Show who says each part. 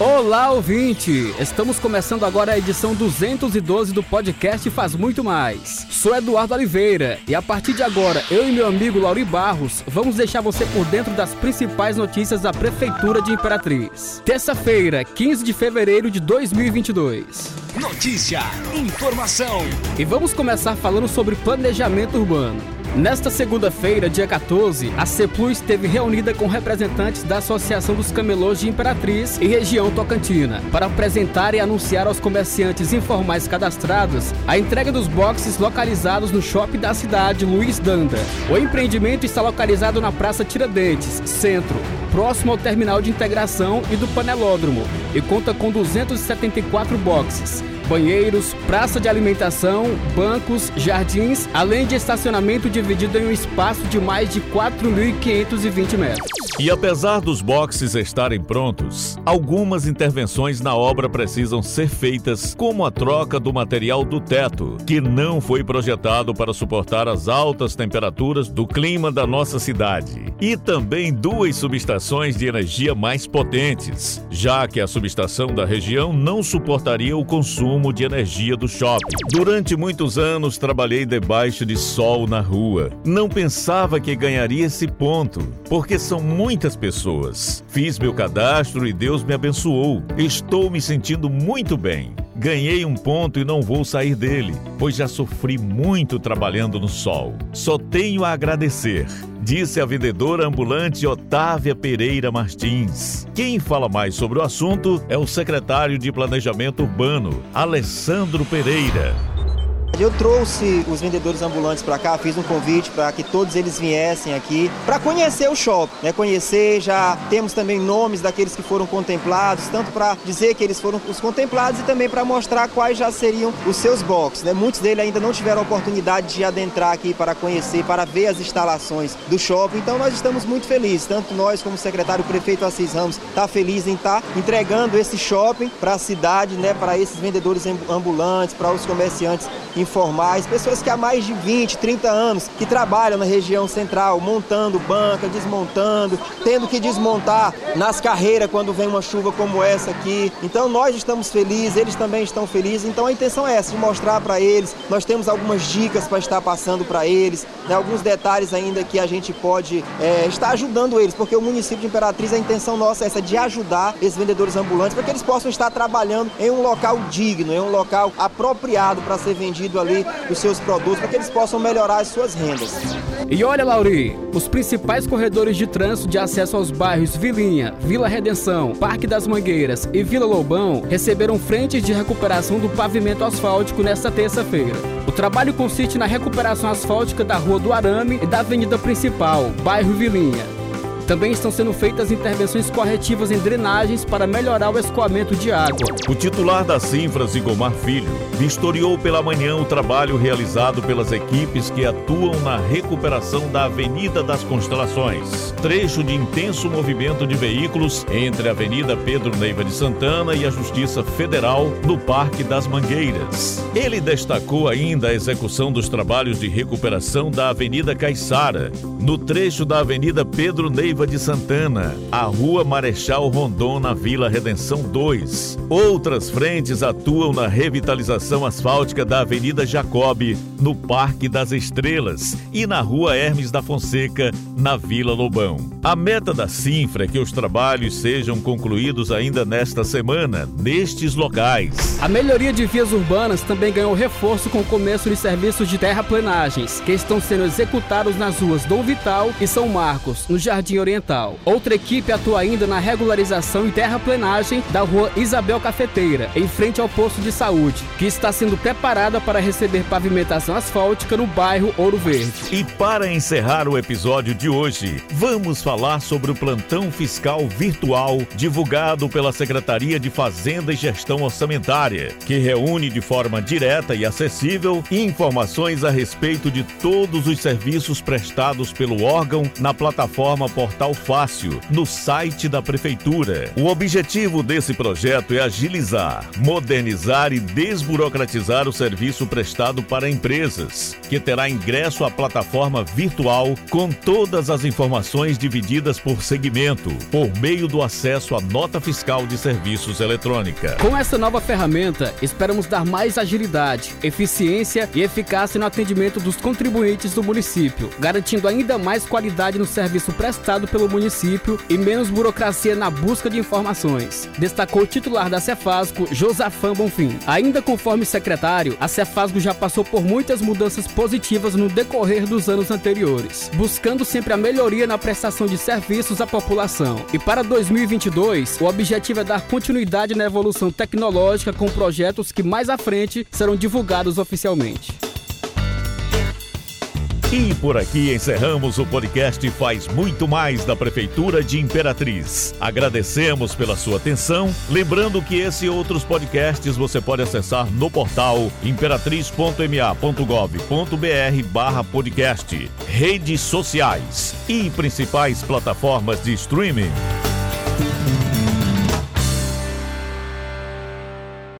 Speaker 1: Olá, ouvinte! Estamos começando agora a edição 212 do podcast Faz Muito Mais. Sou Eduardo Oliveira e a partir de agora, eu e meu amigo Lauri Barros vamos deixar você por dentro das principais notícias da Prefeitura de Imperatriz. Terça-feira, 15 de fevereiro de 2022.
Speaker 2: Notícia, informação.
Speaker 1: E vamos começar falando sobre planejamento urbano. Nesta segunda-feira, dia 14, a CEPLU esteve reunida com representantes da Associação dos Camelôs de Imperatriz e região Tocantina para apresentar e anunciar aos comerciantes informais cadastrados a entrega dos boxes localizados no shopping da cidade Luiz Danda. O empreendimento está localizado na Praça Tiradentes, centro, próximo ao terminal de integração e do panelódromo, e conta com 274 boxes banheiros, praça de alimentação, bancos, jardins, além de estacionamento dividido em um espaço de mais de 4.520 metros.
Speaker 3: E apesar dos boxes estarem prontos, algumas intervenções na obra precisam ser feitas, como a troca do material do teto, que não foi projetado para suportar as altas temperaturas do clima da nossa cidade, e também duas subestações de energia mais potentes, já que a subestação da região não suportaria o consumo de energia do shopping. Durante muitos anos trabalhei debaixo de sol na rua. Não pensava que ganharia esse ponto, porque são muitas pessoas. Fiz meu cadastro e Deus me abençoou. Estou me sentindo muito bem. Ganhei um ponto e não vou sair dele, pois já sofri muito trabalhando no sol. Só tenho a agradecer, disse a vendedora ambulante Otávia Pereira Martins. Quem fala mais sobre o assunto é o secretário de Planejamento Urbano, Alessandro Pereira.
Speaker 4: Eu trouxe os vendedores ambulantes para cá, fiz um convite para que todos eles viessem aqui para conhecer o shopping, né? Conhecer, já temos também nomes daqueles que foram contemplados, tanto para dizer que eles foram os contemplados e também para mostrar quais já seriam os seus boxes, né? Muitos deles ainda não tiveram oportunidade de adentrar aqui para conhecer, para ver as instalações do shopping. Então nós estamos muito felizes, tanto nós como o secretário o prefeito Assis Ramos está feliz em estar tá entregando esse shopping para a cidade, né? Para esses vendedores ambulantes, para os comerciantes informais, pessoas que há mais de 20, 30 anos que trabalham na região central, montando banca, desmontando, tendo que desmontar nas carreiras quando vem uma chuva como essa aqui. Então nós estamos felizes, eles também estão felizes. Então a intenção é essa, de mostrar para eles. Nós temos algumas dicas para estar passando para eles, né, alguns detalhes ainda que a gente pode é, estar ajudando eles, porque o município de Imperatriz, a intenção nossa é essa de ajudar esses vendedores ambulantes para que eles possam estar trabalhando em um local digno, em um local apropriado para ser vendido ali os seus produtos para que eles possam melhorar as suas rendas.
Speaker 1: E olha, Lauri, os principais corredores de trânsito de acesso aos bairros Vilinha, Vila Redenção, Parque das Mangueiras e Vila Lobão receberam frentes de recuperação do pavimento asfáltico nesta terça-feira. O trabalho consiste na recuperação asfáltica da Rua do Arame e da Avenida Principal, bairro Vilinha. Também estão sendo feitas intervenções corretivas em drenagens para melhorar o escoamento de água.
Speaker 3: O titular da Sinfra, Zigomar Filho, vistoriou pela manhã o trabalho realizado pelas equipes que atuam na recuperação da Avenida das Constelações, trecho de intenso movimento de veículos entre a Avenida Pedro Neiva de Santana e a Justiça Federal no Parque das Mangueiras. Ele destacou ainda a execução dos trabalhos de recuperação da Avenida Caiçara, no trecho da Avenida Pedro Neiva Neiva de Santana, a Rua Marechal Rondon na Vila Redenção 2. Outras frentes atuam na revitalização asfáltica da Avenida Jacob, no Parque das Estrelas, e na Rua Hermes da Fonseca, na Vila Lobão. A meta da Sinfra é que os trabalhos sejam concluídos ainda nesta semana, nestes locais.
Speaker 1: A melhoria de vias urbanas também ganhou reforço com o começo de serviços de terraplenagens, que estão sendo executados nas ruas Dom Vital e São Marcos, no Jardim Oriental. Outra equipe atua ainda na regularização e terraplenagem da rua Isabel Cafeteira, em frente ao posto de saúde, que está sendo preparada para receber pavimentação asfáltica no bairro Ouro Verde.
Speaker 3: E para encerrar o episódio de hoje, vamos falar sobre o plantão fiscal virtual divulgado pela Secretaria de Fazenda e Gestão Orçamentária, que reúne de forma direta e acessível informações a respeito de todos os serviços prestados pelo órgão na plataforma Portal portal fácil no site da Prefeitura. O objetivo desse projeto é agilizar, modernizar e desburocratizar o serviço prestado para empresas, que terá ingresso à plataforma virtual com todas as informações divididas por segmento, por meio do acesso à nota fiscal de serviços eletrônica.
Speaker 1: Com essa nova ferramenta, esperamos dar mais agilidade, eficiência e eficácia no atendimento dos contribuintes do município, garantindo ainda mais qualidade no serviço prestado pelo município e menos burocracia na busca de informações, destacou o titular da Cefasco, Josafã Bonfim. Ainda conforme secretário, a Cefasco já passou por muitas mudanças positivas no decorrer dos anos anteriores, buscando sempre a melhoria na prestação de serviços à população. E para 2022, o objetivo é dar continuidade na evolução tecnológica com projetos que mais à frente serão divulgados oficialmente.
Speaker 3: E por aqui encerramos o podcast Faz Muito Mais da Prefeitura de Imperatriz. Agradecemos pela sua atenção. Lembrando que esse e outros podcasts você pode acessar no portal imperatriz.ma.gov.br barra podcast, redes sociais e principais plataformas de streaming.